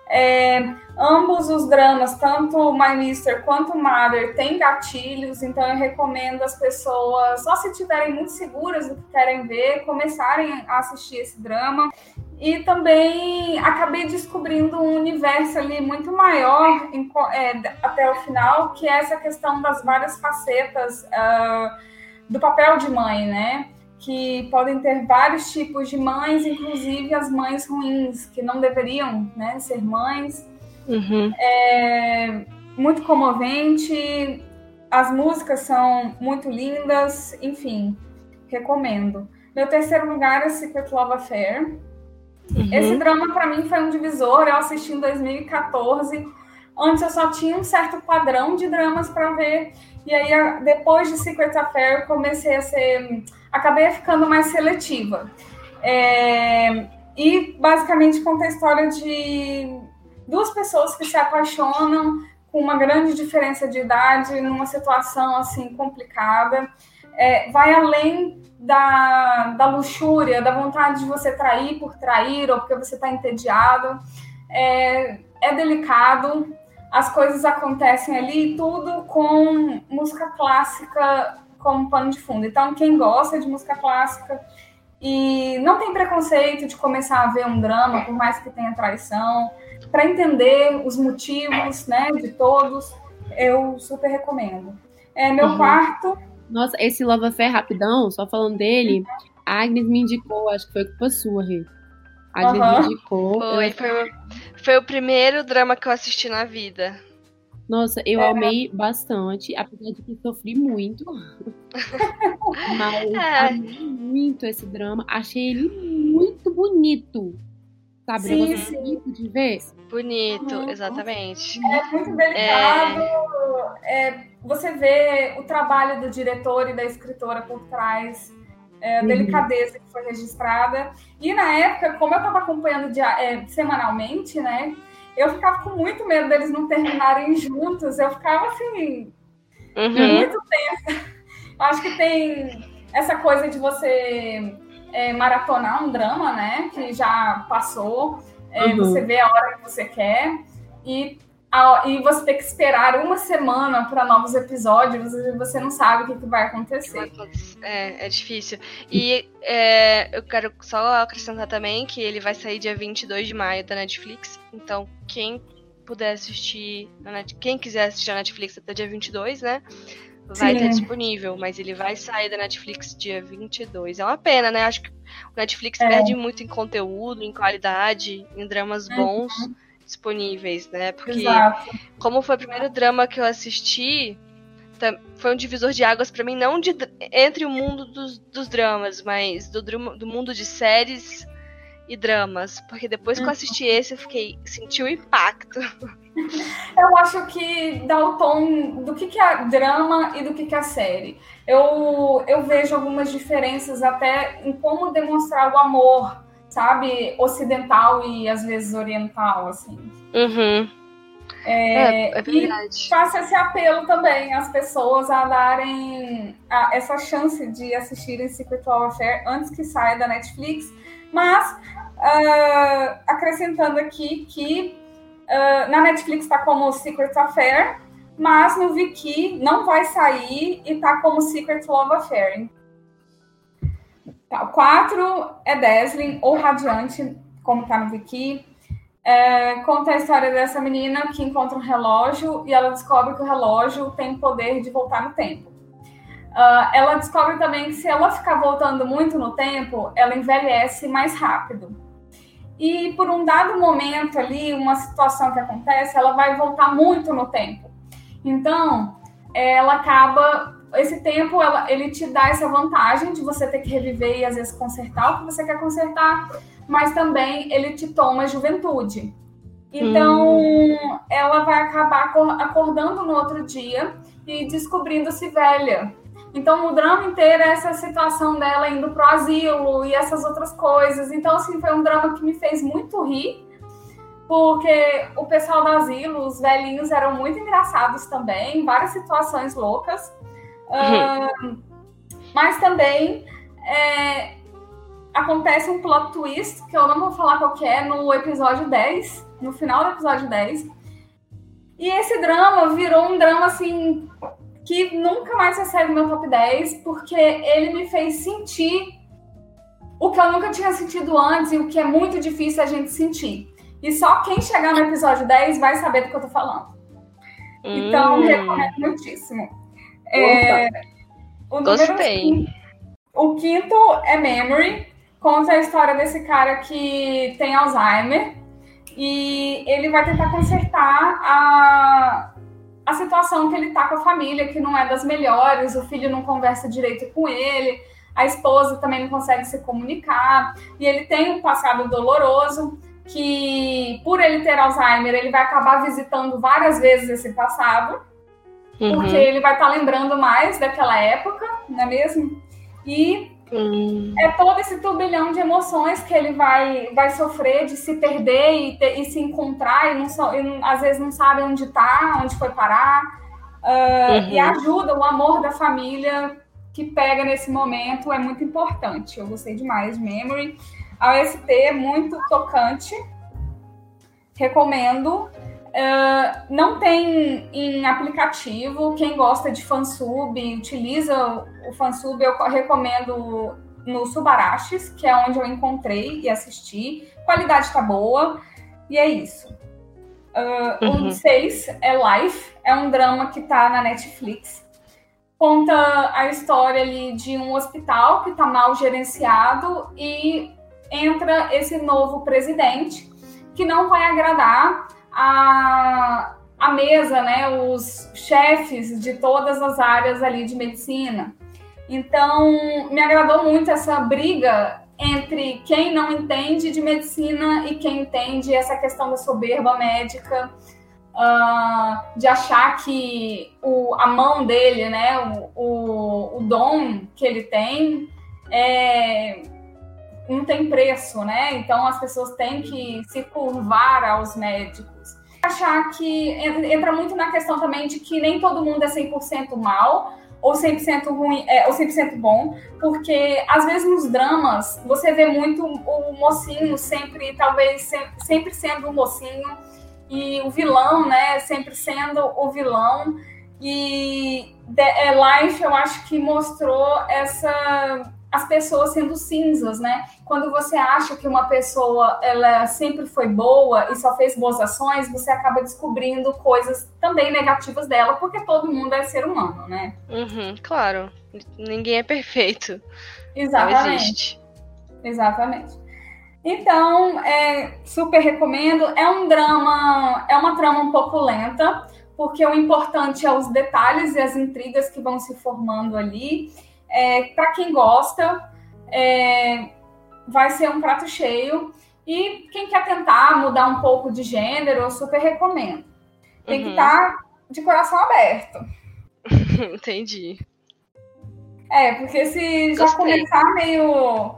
é, ambos os dramas, tanto My Mister quanto Mother, têm gatilhos, então eu recomendo as pessoas, só se estiverem muito seguras do que querem ver, começarem a assistir esse drama. E também acabei descobrindo um universo ali muito maior em, é, até o final, que é essa questão das várias facetas uh, do papel de mãe, né? Que podem ter vários tipos de mães, inclusive as mães ruins, que não deveriam né, ser mães. Uhum. É muito comovente, as músicas são muito lindas, enfim, recomendo. Meu terceiro lugar é Secret Love Affair. Uhum. Esse drama, para mim, foi um divisor. Eu assisti em 2014. Antes eu só tinha um certo padrão de dramas para ver. E aí, depois de Secret Affair, eu comecei a ser acabei ficando mais seletiva. É, e basicamente conta a história de duas pessoas que se apaixonam com uma grande diferença de idade, numa situação assim complicada. É, vai além da, da luxúria, da vontade de você trair por trair ou porque você está entediado. É, é delicado, as coisas acontecem ali, tudo com música clássica como pano de fundo. Então, quem gosta de música clássica e não tem preconceito de começar a ver um drama, por mais que tenha traição, para entender os motivos né, de todos, eu super recomendo. É meu uhum. quarto. Nossa, esse Love Affair rapidão, só falando dele, a Agnes me indicou, acho que foi culpa sua, Rê. A Agnes uhum. me indicou. Foi, foi, foi o primeiro drama que eu assisti na vida. Nossa, eu é. amei bastante, apesar de que sofri muito. [laughs] Mas é. amei muito esse drama. Achei ele muito bonito. Sabe? Sim, sim. bonito de ver. Bonito, uhum. exatamente. É muito delicado. É... é... você vê o trabalho do diretor e da escritora por trás. É, a uhum. delicadeza que foi registrada. E na época, como eu estava acompanhando dia, é, semanalmente, né? Eu ficava com muito medo deles não terminarem juntos. Eu ficava assim, uhum. muito tensa. Acho que tem essa coisa de você é, maratonar um drama, né? Que já passou. É, uhum. Você vê a hora que você quer. E e você tem que esperar uma semana para novos episódios e você não sabe o que, que vai acontecer. É, é difícil. E é, eu quero só acrescentar também que ele vai sair dia 22 de maio da Netflix. Então, quem puder assistir, quem quiser assistir a Netflix até dia 22, né? Vai ter disponível, mas ele vai sair da Netflix dia 22. É uma pena, né? Acho que o Netflix é. perde muito em conteúdo, em qualidade, em dramas uhum. bons. Uhum disponíveis, né? Porque Exato. como foi o primeiro drama que eu assisti, foi um divisor de águas para mim, não de, entre o mundo dos, dos dramas, mas do, do mundo de séries e dramas. Porque depois que eu assisti uhum. esse, eu fiquei. senti o impacto. [laughs] Eu acho que dá o tom do que, que é drama e do que, que é série. Eu, eu vejo algumas diferenças até em como demonstrar o amor sabe, ocidental e às vezes oriental, assim. Uhum. É, é, é verdade. E faça esse apelo também às pessoas a darem a, essa chance de assistirem Secret Law Affair antes que saia da Netflix, mas uh, acrescentando aqui que uh, na Netflix está como Secret Affair, mas no Viki não vai sair e está como Secret Love Affair. Tá, o 4 é Deslin, ou Radiante, como tá no Wiki. É, conta a história dessa menina que encontra um relógio e ela descobre que o relógio tem poder de voltar no tempo. Uh, ela descobre também que se ela ficar voltando muito no tempo, ela envelhece mais rápido. E por um dado momento ali, uma situação que acontece, ela vai voltar muito no tempo. Então, ela acaba esse tempo ela, ele te dá essa vantagem de você ter que reviver e às vezes consertar o que você quer consertar, mas também ele te toma a juventude. Então, hum. ela vai acabar acordando no outro dia e descobrindo-se velha. Então, o drama inteiro é essa situação dela indo pro asilo e essas outras coisas. Então, assim, foi um drama que me fez muito rir, porque o pessoal do asilo, os velhinhos, eram muito engraçados também, várias situações loucas. Uh, mas também é, acontece um plot twist, que eu não vou falar qual é, no episódio 10, no final do episódio 10. E esse drama virou um drama assim que nunca mais recebe meu top 10, porque ele me fez sentir o que eu nunca tinha sentido antes e o que é muito difícil a gente sentir. E só quem chegar no episódio 10 vai saber do que eu tô falando. Então, hum. recomendo muitíssimo. É, o Gostei. o quinto é Memory, conta a história desse cara que tem Alzheimer e ele vai tentar consertar a, a situação que ele tá com a família, que não é das melhores, o filho não conversa direito com ele, a esposa também não consegue se comunicar, e ele tem um passado doloroso que, por ele ter Alzheimer, ele vai acabar visitando várias vezes esse passado uhum. porque ele vai estar tá lembrando mais daquela época, não é mesmo? E uhum. é todo esse turbilhão de emoções que ele vai, vai sofrer de se perder e, e se encontrar, e, não, e, às vezes não sabe onde está, onde foi parar, uh, uhum. e ajuda o amor da família que pega nesse momento é muito importante. Eu gostei demais de Memory. A OST é muito tocante. Recomendo. Uh, não tem em aplicativo. Quem gosta de fansub, utiliza o fansub, eu recomendo no Subarachis, que é onde eu encontrei e assisti. Qualidade está boa, e é isso. Uh, uhum. 6 é Life, é um drama que está na Netflix. Conta a história ali de um hospital que está mal gerenciado e entra esse novo presidente que não vai agradar a, a mesa, né, os chefes de todas as áreas ali de medicina. Então, me agradou muito essa briga entre quem não entende de medicina e quem entende essa questão da soberba médica, uh, de achar que o, a mão dele, né, o, o, o dom que ele tem, é, não tem preço, né? Então as pessoas têm que se curvar aos médicos. Achar que entra muito na questão também de que nem todo mundo é 100% mal ou 100% ruim, é, ou 100% bom, porque às vezes nos dramas você vê muito o mocinho sempre, talvez sempre sendo o mocinho, e o vilão, né, sempre sendo o vilão. E The Life, eu acho que mostrou essa as pessoas sendo cinzas, né? Quando você acha que uma pessoa ela sempre foi boa e só fez boas ações, você acaba descobrindo coisas também negativas dela, porque todo mundo é ser humano, né? Uhum, claro. Ninguém é perfeito. Exatamente. Não existe. Exatamente. Então, é, super recomendo. É um drama, é uma trama um pouco lenta, porque o importante é os detalhes e as intrigas que vão se formando ali. É, Para quem gosta, é, vai ser um prato cheio. E quem quer tentar mudar um pouco de gênero, eu super recomendo. Tem que Uhum. estar de coração aberto. [laughs] Entendi. É, porque se já Gostei. começar meio.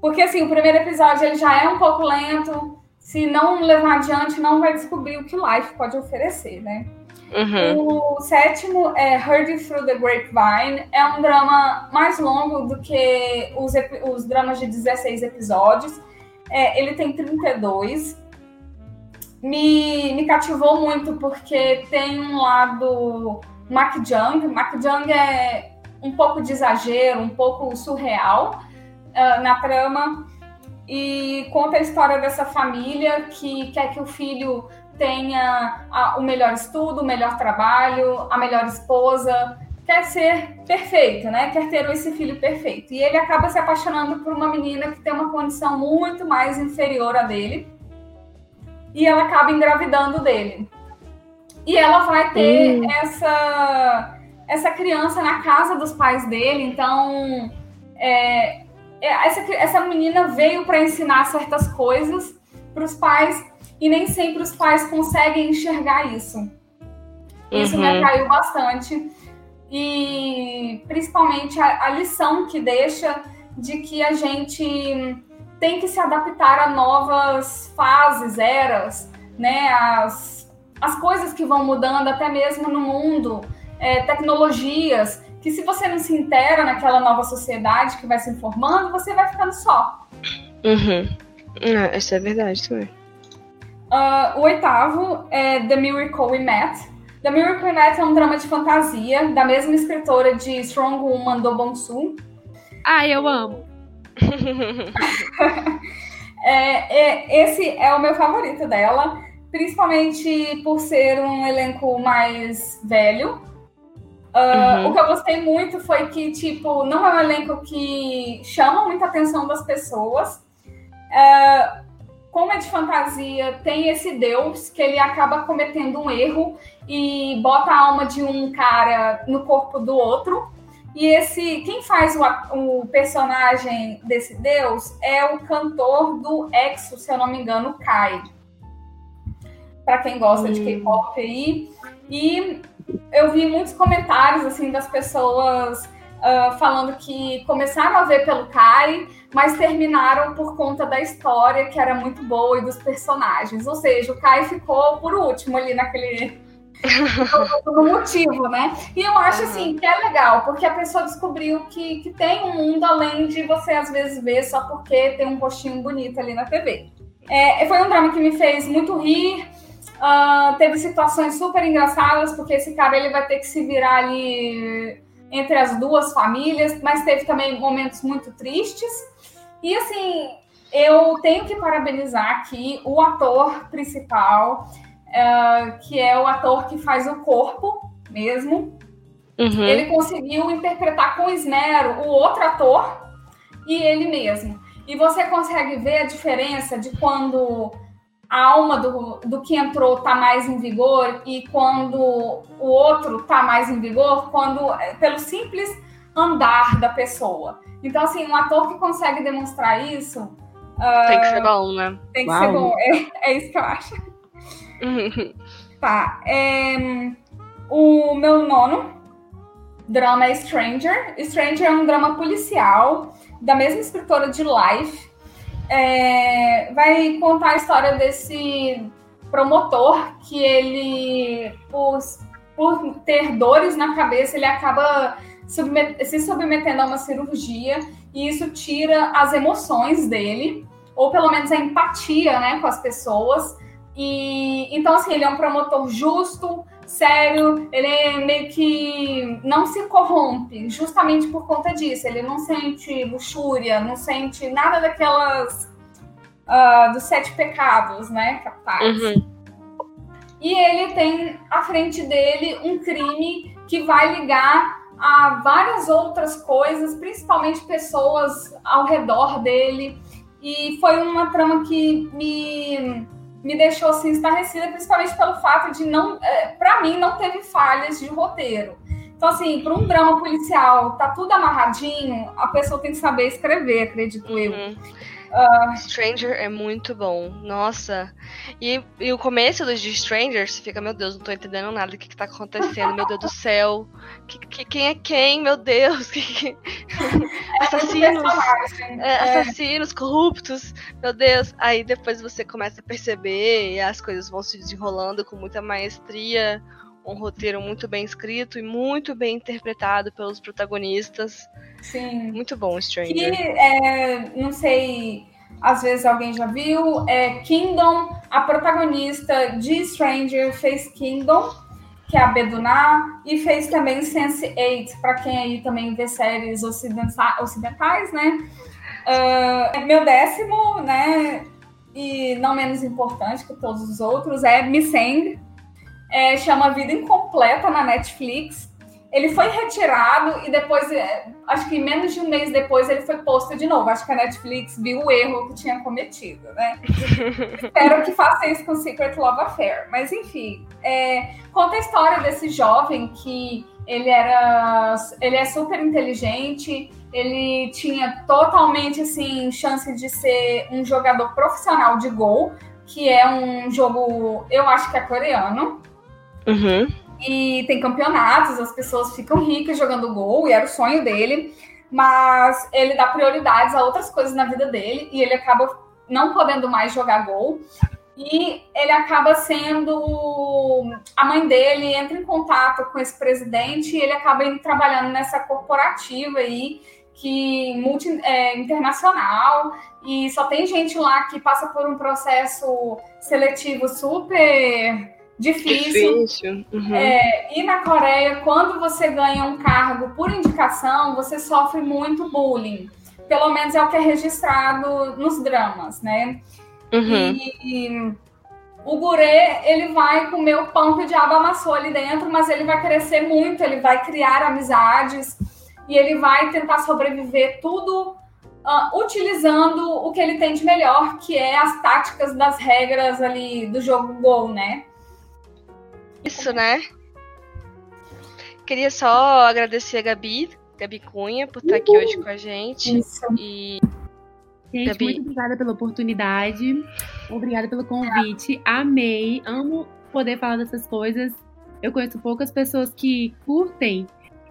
Porque assim, o primeiro episódio ele já é um pouco lento. Se não levar adiante, não vai descobrir o que Life pode oferecer, né? Uhum. O sétimo é Heard Through the Grapevine. É um drama mais longo do que os, os dramas de 16 episódios. É, ele tem 32. Me, me cativou muito porque tem um lado Mac Jung. Mac Jung é um pouco de exagero, um pouco surreal ah, na trama. E conta a história dessa família que quer que o filho tenha a- o melhor estudo, o melhor trabalho, a melhor esposa, quer ser perfeito, né? Quer ter esse filho perfeito. E ele acaba se apaixonando por uma menina que tem uma condição muito mais inferior a dele. E ela acaba engravidando dele. E ela vai ter essa essa criança na casa dos pais dele, então é, é, essa, essa menina veio para ensinar certas coisas para os pais e nem sempre os pais conseguem enxergar isso. Isso me Uhum. atraiu bastante. E principalmente a, a lição que deixa de que a gente tem que se adaptar a novas fases, eras, né? As, as coisas que vão mudando até mesmo no mundo, é, tecnologias, que se você não se intera naquela nova sociedade que vai se formando, você vai ficando só. Uhum. Ah, isso é verdade também. Ah, o oitavo é The Miracle We Met. The Miracle We Met é um drama de fantasia da mesma escritora de Strong Woman do Bong-soo. Ah, eu amo. [laughs] É, é- esse é o meu favorito dela, principalmente por ser um elenco mais velho. Ah, Uhum. O que eu gostei muito foi que, tipo, não é um elenco que chama muita atenção das pessoas. Ah, como é de fantasia, tem esse deus que ele acaba cometendo um erro e bota a alma de um cara no corpo do outro. E esse, quem faz o, o personagem desse deus é o cantor do EXO, se eu não me engano, Kai. Pra quem gosta de K-pop aí. E eu vi muitos comentários assim das pessoas ah, falando que começaram a ver pelo Kai, mas terminaram por conta da história que era muito boa e dos personagens. Ou seja, o Kai ficou por último ali naquele no [laughs] motivo, né? E eu acho assim que é legal, porque a pessoa descobriu que, que tem um mundo além de você às vezes ver só porque tem um rostinho bonito ali na TV. É, foi um drama que me fez muito rir. ah, teve situações super engraçadas, porque esse cara ele vai ter que se virar ali entre as duas famílias, mas teve também momentos muito tristes. E assim, eu tenho que parabenizar aqui o ator principal, ah, que é o ator que faz o corpo mesmo. Uhum. Ele conseguiu interpretar com esmero o outro ator e ele mesmo. E você consegue ver a diferença de quando a alma do, do que entrou tá mais em vigor e quando o outro tá mais em vigor, quando pelo simples andar da pessoa. Então, assim, um ator que consegue demonstrar isso Tem que ser bom, né? tem que Uau. ser bom. [laughs] É, é isso que eu acho. Uhum. [laughs] Tá. é, o meu nono drama é Stranger. Stranger é um drama policial da mesma escritora de Life. É, vai contar a história desse promotor que ele, por, por ter dores na cabeça, ele acaba submet- se submetendo a uma cirurgia e isso tira as emoções dele, ou pelo menos a empatia né, com as pessoas E então assim, ele é um promotor justo, sério, ele é meio que não se corrompe, justamente por conta disso. Ele não sente luxúria, não sente nada daquelas uh, dos sete pecados, né, capitais. Uhum. E ele tem à frente dele um crime que vai ligar a várias outras coisas, principalmente pessoas ao redor dele. E foi uma trama que me, me deixou assim estarrecida, principalmente pelo fato de não, é, para mim, não teve falhas de roteiro. Então, assim, para um drama policial, tá tudo amarradinho, a pessoa tem que saber escrever, acredito uhum. eu. Uh... Stranger é muito bom. Nossa. E, e o começo dos de Stranger, você fica, meu Deus, não tô entendendo nada. O que, que tá acontecendo? Meu Deus do céu. Que, que, quem é quem? Meu Deus. [laughs] Que, é assassinos. É, assassinos, corruptos. Meu Deus. Aí depois você começa a perceber e as coisas vão se desenrolando com muita maestria. Um roteiro muito bem escrito e muito bem interpretado pelos protagonistas. Sim. Muito bom, Stranger. Que, é, não sei, às vezes alguém já viu, é Kingdom, a protagonista de Stranger fez Kingdom, que é a Beduna, e fez também Sense8, para quem aí também vê séries ocidentais, né? Uh, meu décimo, né? E não menos importante que todos os outros, é Missing, é, chama Vida Incompleta na Netflix. Ele foi retirado e depois, é, acho que menos de um mês depois, ele foi posto de novo. Acho que a Netflix viu o erro que tinha cometido, né? [laughs] Espero que faça isso com Secret Love Affair. Mas, enfim, é, conta a história desse jovem que ele era ele é super inteligente ele tinha totalmente assim chance de ser um jogador profissional de gol que é um jogo eu acho que é coreano uhum e tem campeonatos, as pessoas ficam ricas jogando gol, e era o sonho dele, mas ele dá prioridades a outras coisas na vida dele, e ele acaba não podendo mais jogar gol, e ele acaba sendo. A mãe dele entra em contato com esse presidente e ele acaba indo trabalhando nessa corporativa aí, que multi, é, internacional, e só tem gente lá que passa por um processo seletivo super difícil. difícil. Uhum. É, e na Coreia, quando você ganha um cargo por indicação, você sofre muito bullying. Pelo menos é o que é registrado nos dramas, né? Uhum. E, e, o gurê, ele vai comer o pão que o diabo amassou ali dentro, mas ele vai crescer muito, ele vai criar amizades e ele vai tentar sobreviver tudo uh, utilizando o que ele tem de melhor, que é as táticas das regras ali do jogo Go, né? Isso, né? Queria só agradecer a Gabi, Gabi Cunha, por estar aqui hoje com a gente. Isso. E Gente, Gabi. muito obrigada pela oportunidade. Obrigada pelo convite. Amei. Amo poder falar dessas coisas. Eu conheço poucas pessoas que curtem.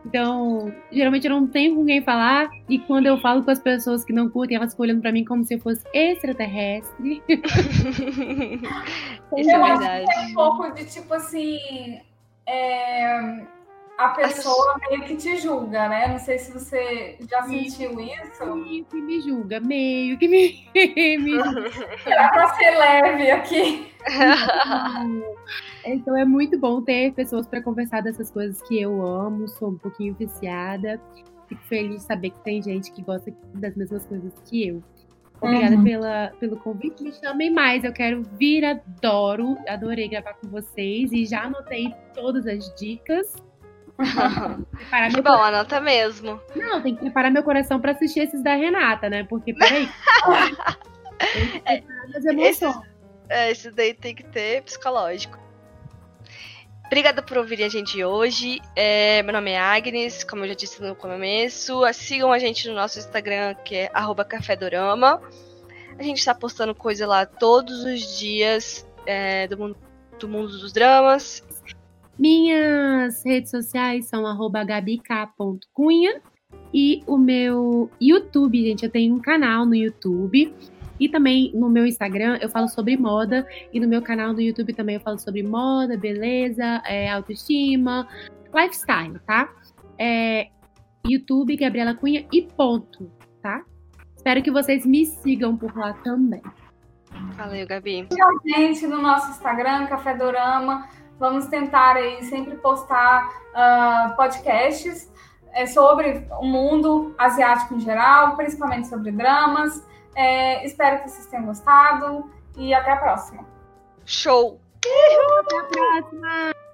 Então, geralmente eu não tenho com quem falar. E quando eu falo com as pessoas que não curtem, elas ficam olhando pra mim como se eu fosse extraterrestre. [laughs] Isso é verdade. É um pouco de tipo assim. É, a pessoa meio que te julga, né? Não sei se você já sentiu isso. Meio que me julga, meio que me. [laughs] me... Era pra ser leve aqui. [laughs] então é muito bom ter pessoas para conversar dessas coisas que eu amo, sou um pouquinho viciada. Fico feliz de saber que tem gente que gosta das mesmas coisas que eu. Obrigada uhum. pela, pelo convite. Me chamem mais. Eu quero vir, adoro. Adorei gravar com vocês e já anotei todas as dicas. [laughs] preparar que bom, anota mesmo. Não, tem que preparar meu coração para assistir esses da Renata, né? Porque, peraí. [laughs] as emoções. Esse, é, esse daí tem que ter psicológico. Obrigada por ouvirem a gente hoje. É, meu nome é Agnes, como eu já disse no começo. Sigam a gente no nosso Instagram, que é cafedorama. A gente está postando coisa lá todos os dias é, do, mundo, do mundo dos dramas. Minhas redes sociais são gabik.cunha e o meu YouTube, gente, eu tenho um canal no YouTube e também no meu Instagram eu falo sobre moda e no meu canal do YouTube também eu falo sobre moda, beleza, é, autoestima, lifestyle, tá? É, YouTube, Gabriela Cunha e ponto, tá? Espero que vocês me sigam por lá também. Valeu, Gabi. E a gente no nosso Instagram, Café Dorama. Vamos tentar aí sempre postar uh, podcasts é, sobre o mundo asiático em geral, principalmente sobre dramas. É, espero que vocês tenham gostado e até a próxima. Show! Até a próxima!